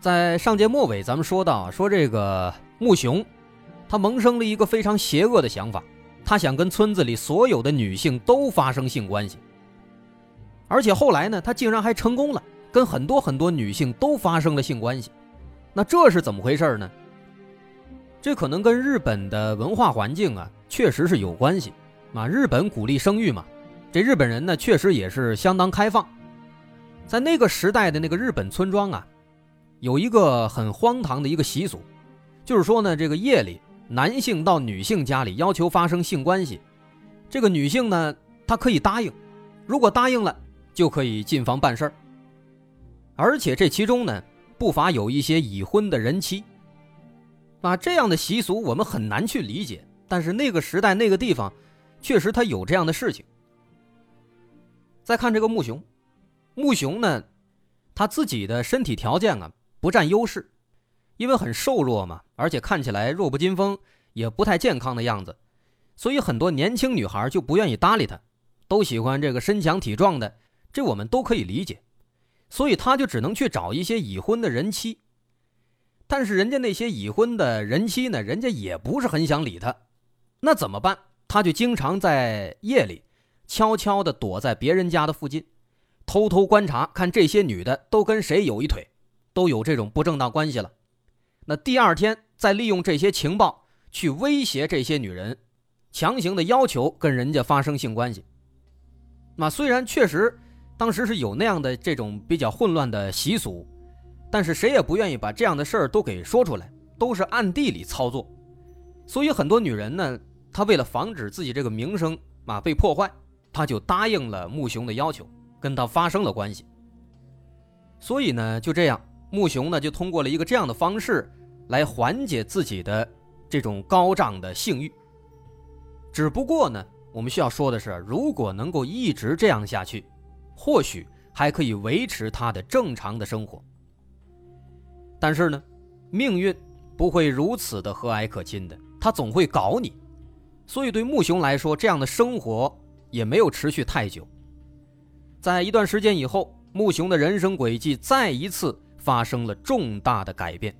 在上节末尾，咱们说到，说这个穆雄，他萌生了一个非常邪恶的想法，他想跟村子里所有的女性都发生性关系，而且后来呢，他竟然还成功了，跟很多很多女性都发生了性关系。那这是怎么回事呢？这可能跟日本的文化环境啊，确实是有关系。啊，日本鼓励生育嘛，这日本人呢，确实也是相当开放。在那个时代的那个日本村庄啊。有一个很荒唐的一个习俗，就是说呢，这个夜里男性到女性家里要求发生性关系，这个女性呢，她可以答应，如果答应了，就可以进房办事儿。而且这其中呢，不乏有一些已婚的人妻。啊，这样的习俗我们很难去理解，但是那个时代那个地方，确实他有这样的事情。再看这个木雄，木雄呢，他自己的身体条件啊。不占优势，因为很瘦弱嘛，而且看起来弱不禁风，也不太健康的样子，所以很多年轻女孩就不愿意搭理他，都喜欢这个身强体壮的，这我们都可以理解，所以他就只能去找一些已婚的人妻。但是人家那些已婚的人妻呢，人家也不是很想理他，那怎么办？他就经常在夜里悄悄地躲在别人家的附近，偷偷观察，看这些女的都跟谁有一腿。都有这种不正当关系了，那第二天再利用这些情报去威胁这些女人，强行的要求跟人家发生性关系。那虽然确实当时是有那样的这种比较混乱的习俗，但是谁也不愿意把这样的事儿都给说出来，都是暗地里操作。所以很多女人呢，她为了防止自己这个名声啊被破坏，她就答应了穆雄的要求，跟他发生了关系。所以呢，就这样。穆雄呢，就通过了一个这样的方式，来缓解自己的这种高涨的性欲。只不过呢，我们需要说的是，如果能够一直这样下去，或许还可以维持他的正常的生活。但是呢，命运不会如此的和蔼可亲的，他总会搞你。所以对穆雄来说，这样的生活也没有持续太久。在一段时间以后，穆雄的人生轨迹再一次。发生了重大的改变。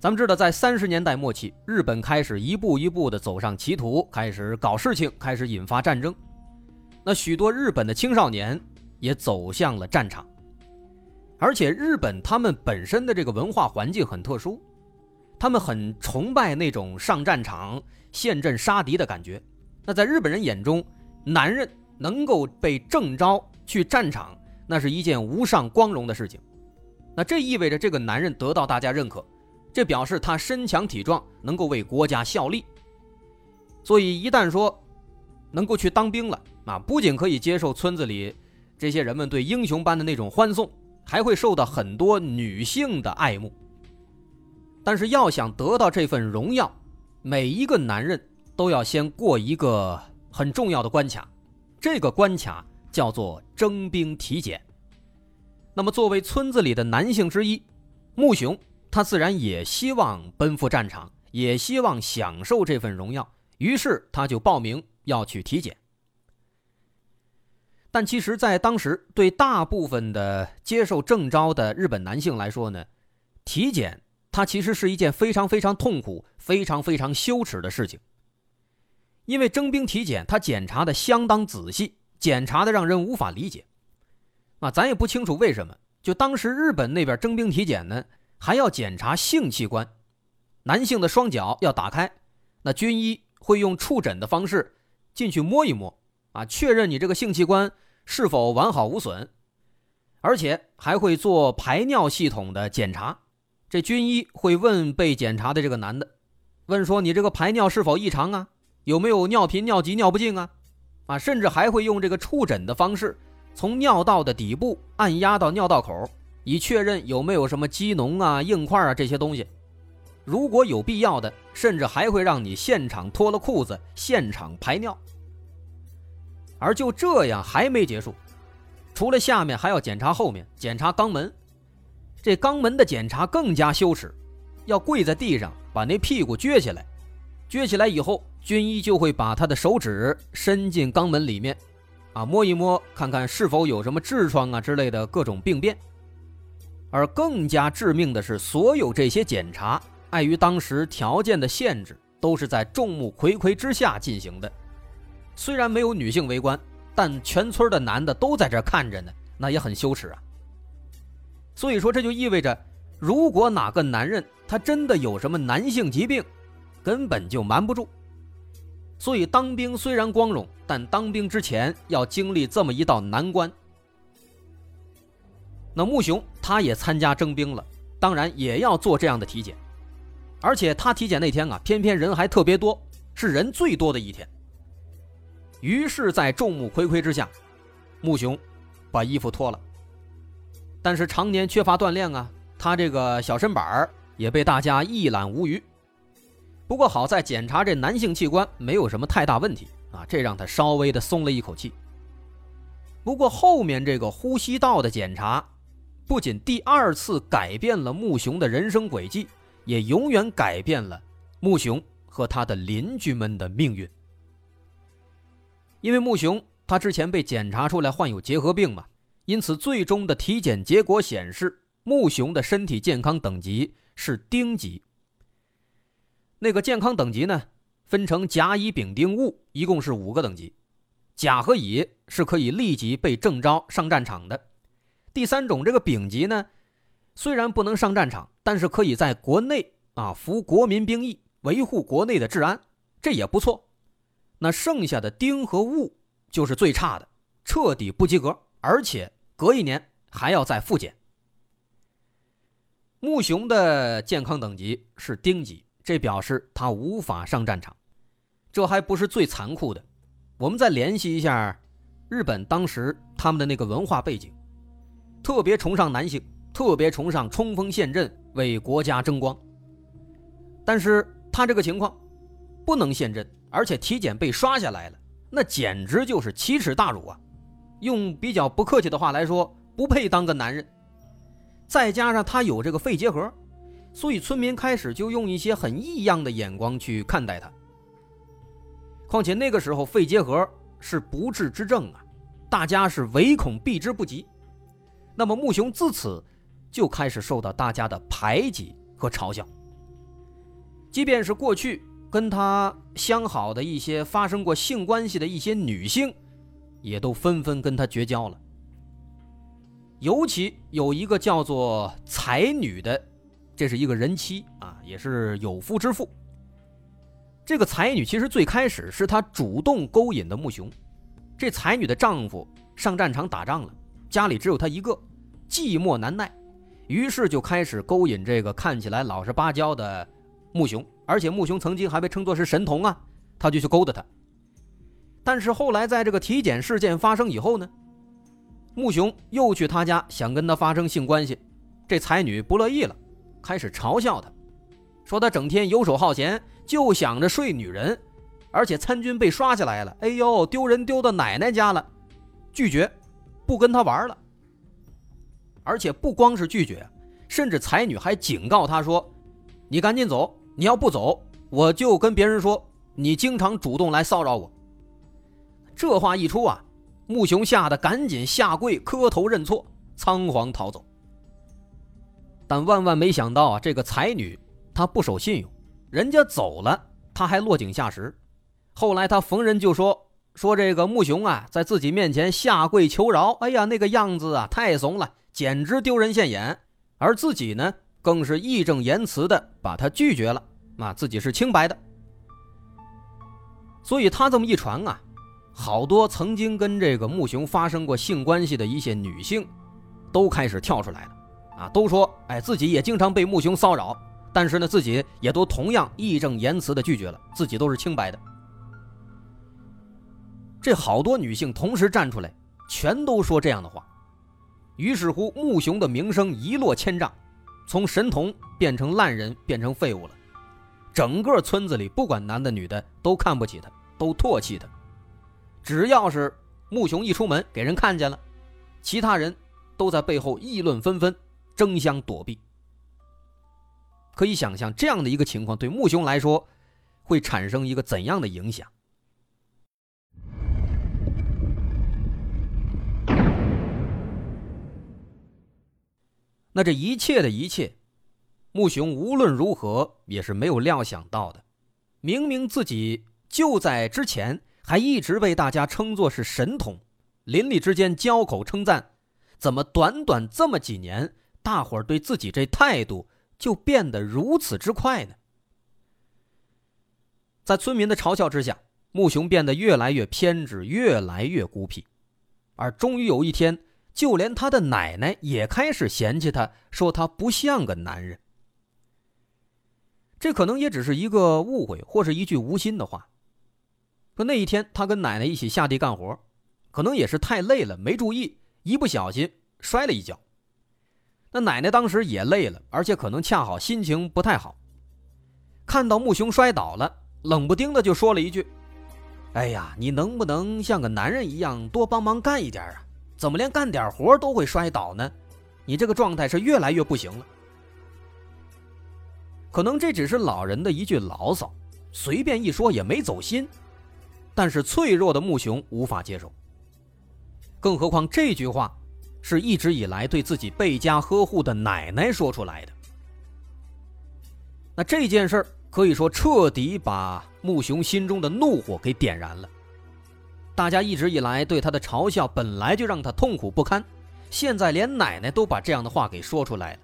咱们知道，在三十年代末期，日本开始一步一步的走上歧途，开始搞事情，开始引发战争。那许多日本的青少年也走向了战场。而且，日本他们本身的这个文化环境很特殊，他们很崇拜那种上战场、陷阵杀敌的感觉。那在日本人眼中，男人能够被征召去战场。那是一件无上光荣的事情，那这意味着这个男人得到大家认可，这表示他身强体壮，能够为国家效力。所以一旦说能够去当兵了啊，不仅可以接受村子里这些人们对英雄般的那种欢送，还会受到很多女性的爱慕。但是要想得到这份荣耀，每一个男人都要先过一个很重要的关卡，这个关卡。叫做征兵体检。那么，作为村子里的男性之一，穆雄他自然也希望奔赴战场，也希望享受这份荣耀。于是，他就报名要去体检。但其实，在当时，对大部分的接受征召的日本男性来说呢，体检它其实是一件非常非常痛苦、非常非常羞耻的事情。因为征兵体检，他检查的相当仔细。检查的让人无法理解，啊，咱也不清楚为什么。就当时日本那边征兵体检呢，还要检查性器官，男性的双脚要打开，那军医会用触诊的方式进去摸一摸，啊，确认你这个性器官是否完好无损，而且还会做排尿系统的检查。这军医会问被检查的这个男的，问说你这个排尿是否异常啊？有没有尿频、尿急、尿不尽啊？啊，甚至还会用这个触诊的方式，从尿道的底部按压到尿道口，以确认有没有什么积脓啊、硬块啊这些东西。如果有必要的，甚至还会让你现场脱了裤子，现场排尿。而就这样还没结束，除了下面还要检查后面，检查肛门。这肛门的检查更加羞耻，要跪在地上把那屁股撅起来，撅起来以后，军医就会把他的手指伸进肛门里面，啊，摸一摸，看看是否有什么痔疮啊之类的各种病变。而更加致命的是，所有这些检查，碍于当时条件的限制，都是在众目睽睽之下进行的。虽然没有女性围观，但全村的男的都在这看着呢，那也很羞耻啊。所以说，这就意味着，如果哪个男人他真的有什么男性疾病，根本就瞒不住。所以当兵虽然光荣，但当兵之前要经历这么一道难关。那穆雄他也参加征兵了，当然也要做这样的体检，而且他体检那天啊，偏偏人还特别多，是人最多的一天。于是，在众目睽睽之下，穆雄把衣服脱了。但是常年缺乏锻炼啊，他这个小身板也被大家一览无余。不过好在检查这男性器官没有什么太大问题啊，这让他稍微的松了一口气。不过后面这个呼吸道的检查，不仅第二次改变了穆雄的人生轨迹，也永远改变了穆雄和他的邻居们的命运。因为穆雄他之前被检查出来患有结核病嘛，因此最终的体检结果显示，穆雄的身体健康等级是丁级。那个健康等级呢，分成甲、乙、丙、丁、戊，一共是五个等级。甲和乙是可以立即被征召上战场的。第三种这个丙级呢，虽然不能上战场，但是可以在国内啊服国民兵役，维护国内的治安，这也不错。那剩下的丁和戊就是最差的，彻底不及格，而且隔一年还要再复检。穆雄的健康等级是丁级，这表示他无法上战场。这还不是最残酷的，我们再联系一下日本当时他们的那个文化背景，特别崇尚男性，特别崇尚冲锋陷阵，为国家争光。但是他这个情况不能陷阵。而且体检被刷下来了，那简直就是奇耻大辱啊！用比较不客气的话来说，不配当个男人。再加上他有这个肺结核，所以村民开始就用一些很异样的眼光去看待他。况且那个时候肺结核是不治之症啊，大家是唯恐避之不及。那么穆雄自此就开始受到大家的排挤和嘲笑，即便是过去。跟他相好的一些发生过性关系的一些女性，也都纷纷跟他绝交了。尤其有一个叫做才女的，这是一个人妻啊，也是有夫之妇。这个才女其实最开始是她主动勾引的穆雄。这才女的丈夫上战场打仗了，家里只有她一个，寂寞难耐，于是就开始勾引这个看起来老实巴交的穆雄。而且穆雄曾经还被称作是神童啊，他就去勾搭他。但是后来在这个体检事件发生以后呢，穆雄又去他家想跟他发生性关系，这才女不乐意了，开始嘲笑他，说他整天游手好闲，就想着睡女人，而且参军被刷下来了，哎呦，丢人丢到奶奶家了，拒绝，不跟他玩了。而且不光是拒绝，甚至才女还警告他说：“你赶紧走。”你要不走，我就跟别人说你经常主动来骚扰我。这话一出啊，穆雄吓得赶紧下跪磕头认错，仓皇逃走。但万万没想到啊，这个才女她不守信用，人家走了，她还落井下石。后来她逢人就说说这个穆雄啊，在自己面前下跪求饶，哎呀，那个样子啊，太怂了，简直丢人现眼。而自己呢？更是义正言辞的把他拒绝了，啊，自己是清白的。所以他这么一传啊，好多曾经跟这个穆雄发生过性关系的一些女性，都开始跳出来了，啊，都说，哎，自己也经常被穆雄骚扰，但是呢，自己也都同样义正言辞的拒绝了，自己都是清白的。这好多女性同时站出来，全都说这样的话，于是乎，穆雄的名声一落千丈。从神童变成烂人，变成废物了。整个村子里，不管男的女的，都看不起他，都唾弃他。只要是穆雄一出门，给人看见了，其他人都在背后议论纷纷，争相躲避。可以想象，这样的一个情况对穆雄来说，会产生一个怎样的影响？那这一切的一切，穆雄无论如何也是没有料想到的。明明自己就在之前还一直被大家称作是神童，邻里之间交口称赞，怎么短短这么几年，大伙儿对自己这态度就变得如此之快呢？在村民的嘲笑之下，穆雄变得越来越偏执，越来越孤僻，而终于有一天。就连他的奶奶也开始嫌弃他，说他不像个男人。这可能也只是一个误会，或是一句无心的话。可那一天，他跟奶奶一起下地干活，可能也是太累了，没注意，一不小心摔了一跤。那奶奶当时也累了，而且可能恰好心情不太好，看到木兄摔倒了，冷不丁的就说了一句：“哎呀，你能不能像个男人一样多帮忙干一点啊？”怎么连干点活都会摔倒呢？你这个状态是越来越不行了。可能这只是老人的一句牢骚，随便一说也没走心。但是脆弱的木熊无法接受。更何况这句话是一直以来对自己倍加呵护的奶奶说出来的。那这件事儿可以说彻底把木雄心中的怒火给点燃了。大家一直以来对他的嘲笑本来就让他痛苦不堪，现在连奶奶都把这样的话给说出来了，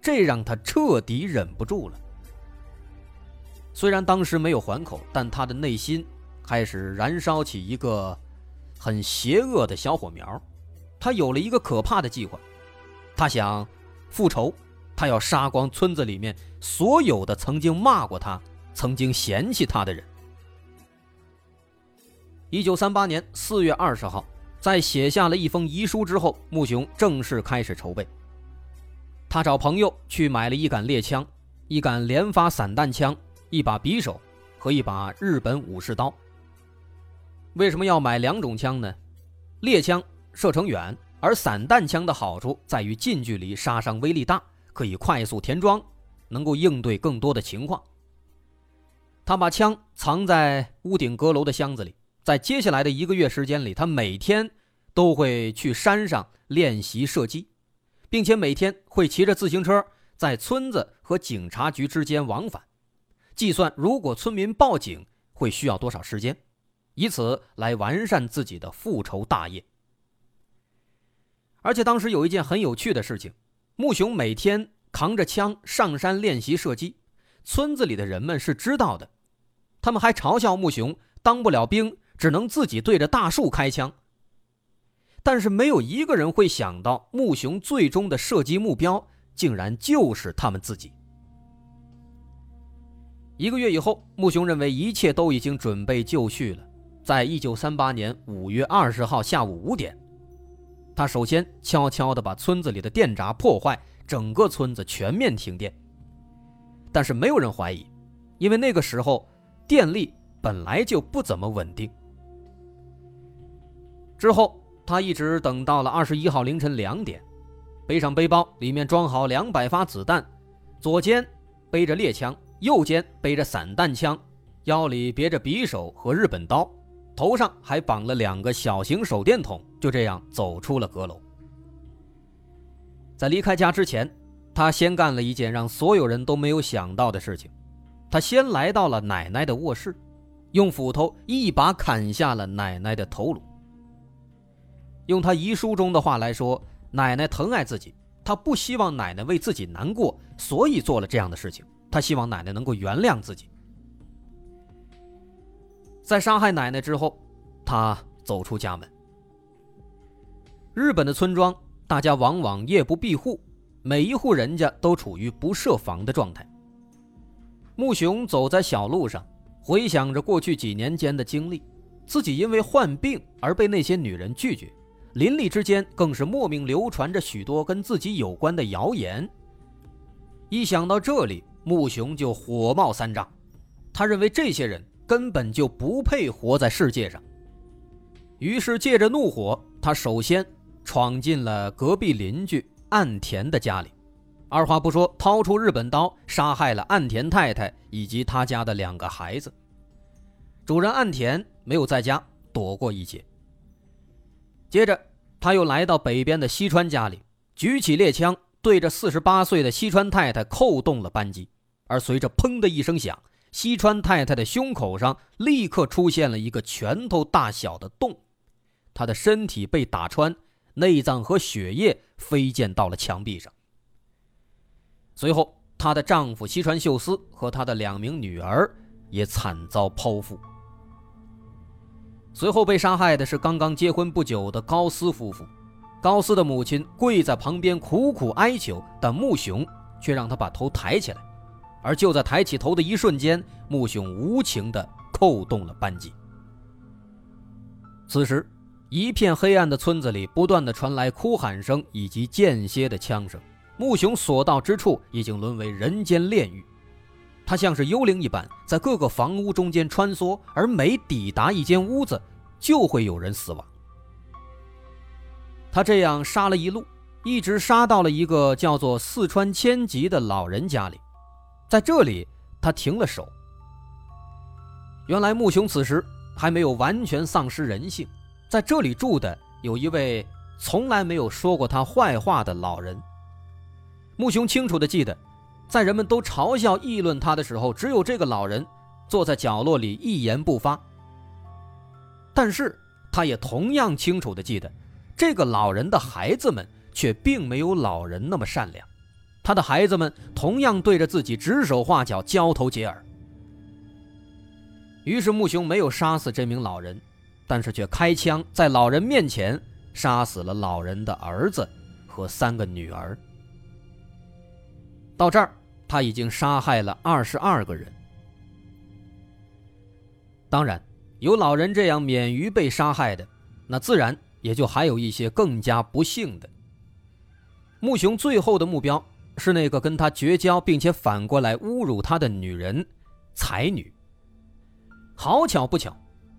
这让他彻底忍不住了。虽然当时没有还口，但他的内心开始燃烧起一个很邪恶的小火苗，他有了一个可怕的计划，他想复仇，他要杀光村子里面所有的曾经骂过他、曾经嫌弃他的人。一九三八年四月二十号，在写下了一封遗书之后，穆雄正式开始筹备。他找朋友去买了一杆猎枪、一杆连发散弹枪、一把匕首和一把日本武士刀。为什么要买两种枪呢？猎枪射程远，而散弹枪的好处在于近距离杀伤威力大，可以快速填装，能够应对更多的情况。他把枪藏在屋顶阁楼的箱子里。在接下来的一个月时间里，他每天都会去山上练习射击，并且每天会骑着自行车在村子和警察局之间往返，计算如果村民报警会需要多少时间，以此来完善自己的复仇大业。而且当时有一件很有趣的事情，穆雄每天扛着枪上山练习射击，村子里的人们是知道的，他们还嘲笑穆雄当不了兵。只能自己对着大树开枪，但是没有一个人会想到，穆雄最终的射击目标竟然就是他们自己。一个月以后，穆雄认为一切都已经准备就绪了。在一九三八年五月二十号下午五点，他首先悄悄地把村子里的电闸破坏，整个村子全面停电。但是没有人怀疑，因为那个时候电力本来就不怎么稳定。之后，他一直等到了二十一号凌晨两点，背上背包，里面装好两百发子弹，左肩背着猎枪，右肩背着散弹枪，腰里别着匕首和日本刀，头上还绑了两个小型手电筒，就这样走出了阁楼。在离开家之前，他先干了一件让所有人都没有想到的事情，他先来到了奶奶的卧室，用斧头一把砍下了奶奶的头颅。用他遗书中的话来说，奶奶疼爱自己，他不希望奶奶为自己难过，所以做了这样的事情。他希望奶奶能够原谅自己。在杀害奶奶之后，他走出家门。日本的村庄，大家往往夜不闭户，每一户人家都处于不设防的状态。木雄走在小路上，回想着过去几年间的经历，自己因为患病而被那些女人拒绝。邻里之间更是莫名流传着许多跟自己有关的谣言。一想到这里，穆雄就火冒三丈。他认为这些人根本就不配活在世界上。于是借着怒火，他首先闯进了隔壁邻居岸田的家里，二话不说，掏出日本刀，杀害了岸田太太以及他家的两个孩子。主人岸田没有在家，躲过一劫。接着，他又来到北边的西川家里，举起猎枪。对着四十八岁的西川太太扣动了扳机，而随着“砰”的一声响，西川太太的胸口上立刻出现了一个拳头大小的洞，她的身体被打穿，内脏和血液飞溅到了墙壁上。随后，她的丈夫西川秀司和她的两名女儿也惨遭剖腹。随后被杀害的是刚刚结婚不久的高斯夫妇。高斯的母亲跪在旁边苦苦哀求，但穆雄却让他把头抬起来。而就在抬起头的一瞬间，穆雄无情地扣动了扳机。此时，一片黑暗的村子里不断地传来哭喊声以及间歇的枪声。穆雄所到之处已经沦为人间炼狱，他像是幽灵一般在各个房屋中间穿梭，而每抵达一间屋子，就会有人死亡。他这样杀了一路，一直杀到了一个叫做四川千吉的老人家里，在这里他停了手。原来穆雄此时还没有完全丧失人性，在这里住的有一位从来没有说过他坏话的老人。穆雄清楚的记得，在人们都嘲笑议论他的时候，只有这个老人坐在角落里一言不发。但是他也同样清楚的记得。这个老人的孩子们却并没有老人那么善良，他的孩子们同样对着自己指手画脚、交头接耳。于是穆雄没有杀死这名老人，但是却开枪在老人面前杀死了老人的儿子和三个女儿。到这儿，他已经杀害了二十二个人。当然，有老人这样免于被杀害的，那自然。也就还有一些更加不幸的。穆雄最后的目标是那个跟他绝交并且反过来侮辱他的女人，才女。好巧不巧，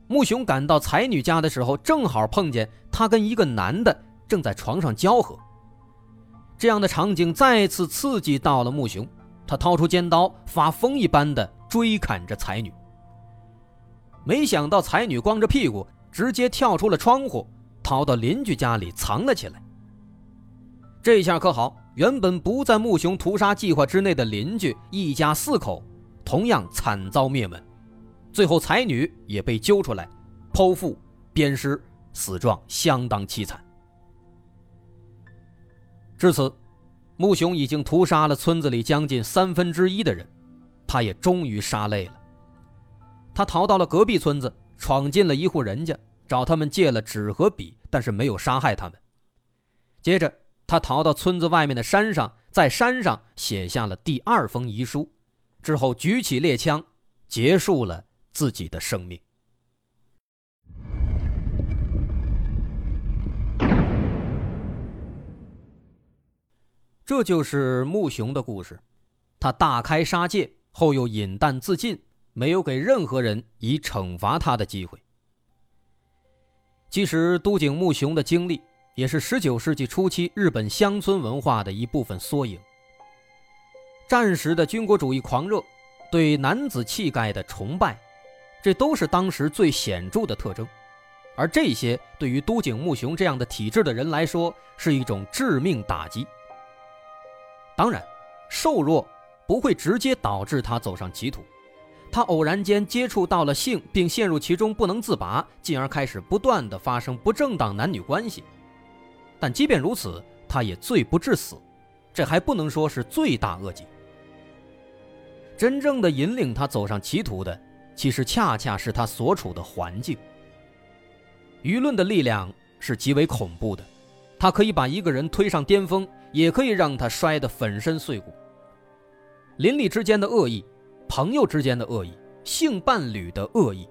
穆雄赶到才女家的时候，正好碰见她跟一个男的正在床上交合。这样的场景再次刺激到了穆雄，他掏出尖刀，发疯一般的追砍着才女。没想到才女光着屁股直接跳出了窗户。逃到邻居家里藏了起来。这下可好，原本不在穆雄屠杀计划之内的邻居一家四口，同样惨遭灭门。最后，才女也被揪出来，剖腹鞭尸，死状相当凄惨。至此，穆雄已经屠杀了村子里将近三分之一的人，他也终于杀累了。他逃到了隔壁村子，闯进了一户人家。找他们借了纸和笔，但是没有杀害他们。接着，他逃到村子外面的山上，在山上写下了第二封遗书，之后举起猎枪，结束了自己的生命。这就是穆雄的故事，他大开杀戒后又饮弹自尽，没有给任何人以惩罚他的机会。其实，都井木雄的经历也是十九世纪初期日本乡村文化的一部分缩影。战时的军国主义狂热，对男子气概的崇拜，这都是当时最显著的特征。而这些对于都井木雄这样的体质的人来说，是一种致命打击。当然，瘦弱不会直接导致他走上歧途。他偶然间接触到了性，并陷入其中不能自拔，进而开始不断的发生不正当男女关系。但即便如此，他也罪不至死，这还不能说是罪大恶极。真正的引领他走上歧途的，其实恰恰是他所处的环境。舆论的力量是极为恐怖的，它可以把一个人推上巅峰，也可以让他摔得粉身碎骨。邻里之间的恶意。朋友之间的恶意，性伴侣的恶意，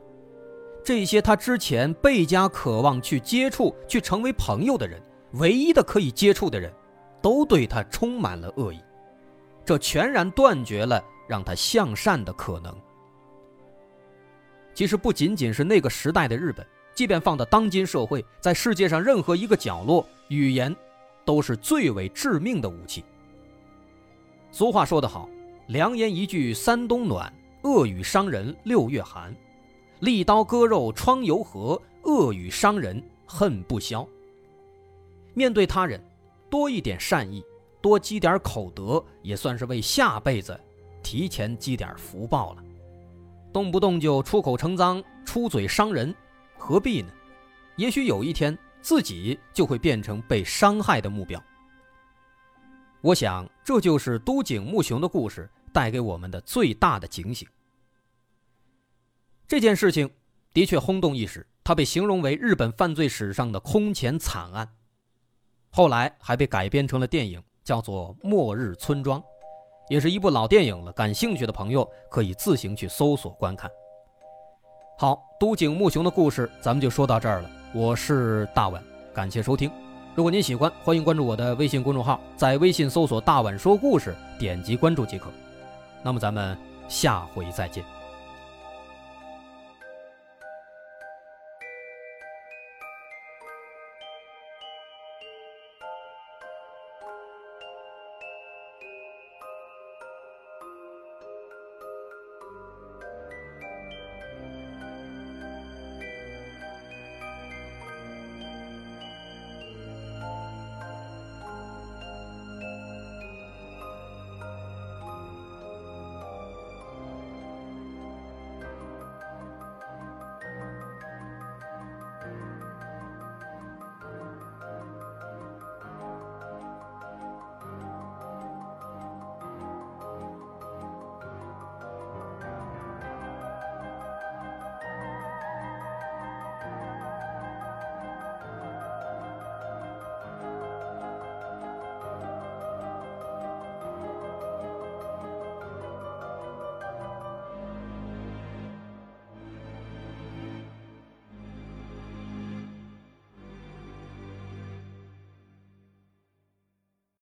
这些他之前倍加渴望去接触、去成为朋友的人，唯一的可以接触的人，都对他充满了恶意。这全然断绝了让他向善的可能。其实不仅仅是那个时代的日本，即便放到当今社会，在世界上任何一个角落，语言都是最为致命的武器。俗话说得好，良言一句三冬暖，恶语伤人六月寒。利刀割肉疮犹合，恶语伤人恨不消。面对他人，多一点善意，多积点口德，也算是为下辈子提前积点福报了。动不动就出口成脏、出嘴伤人，何必呢？也许有一天自己就会变成被伤害的目标。我想，这就是都井木雄的故事带给我们的最大的警醒。这件事情的确轰动一时，它被形容为日本犯罪史上的空前惨案，后来还被改编成了电影，叫做《末日村庄》，也是一部老电影了。感兴趣的朋友可以自行去搜索观看。好，都井木雄的故事咱们就说到这儿了。我是大碗，感谢收听。如果您喜欢，欢迎关注我的微信公众号，在微信搜索“大碗说故事”，点击关注即可。那么咱们下回再见。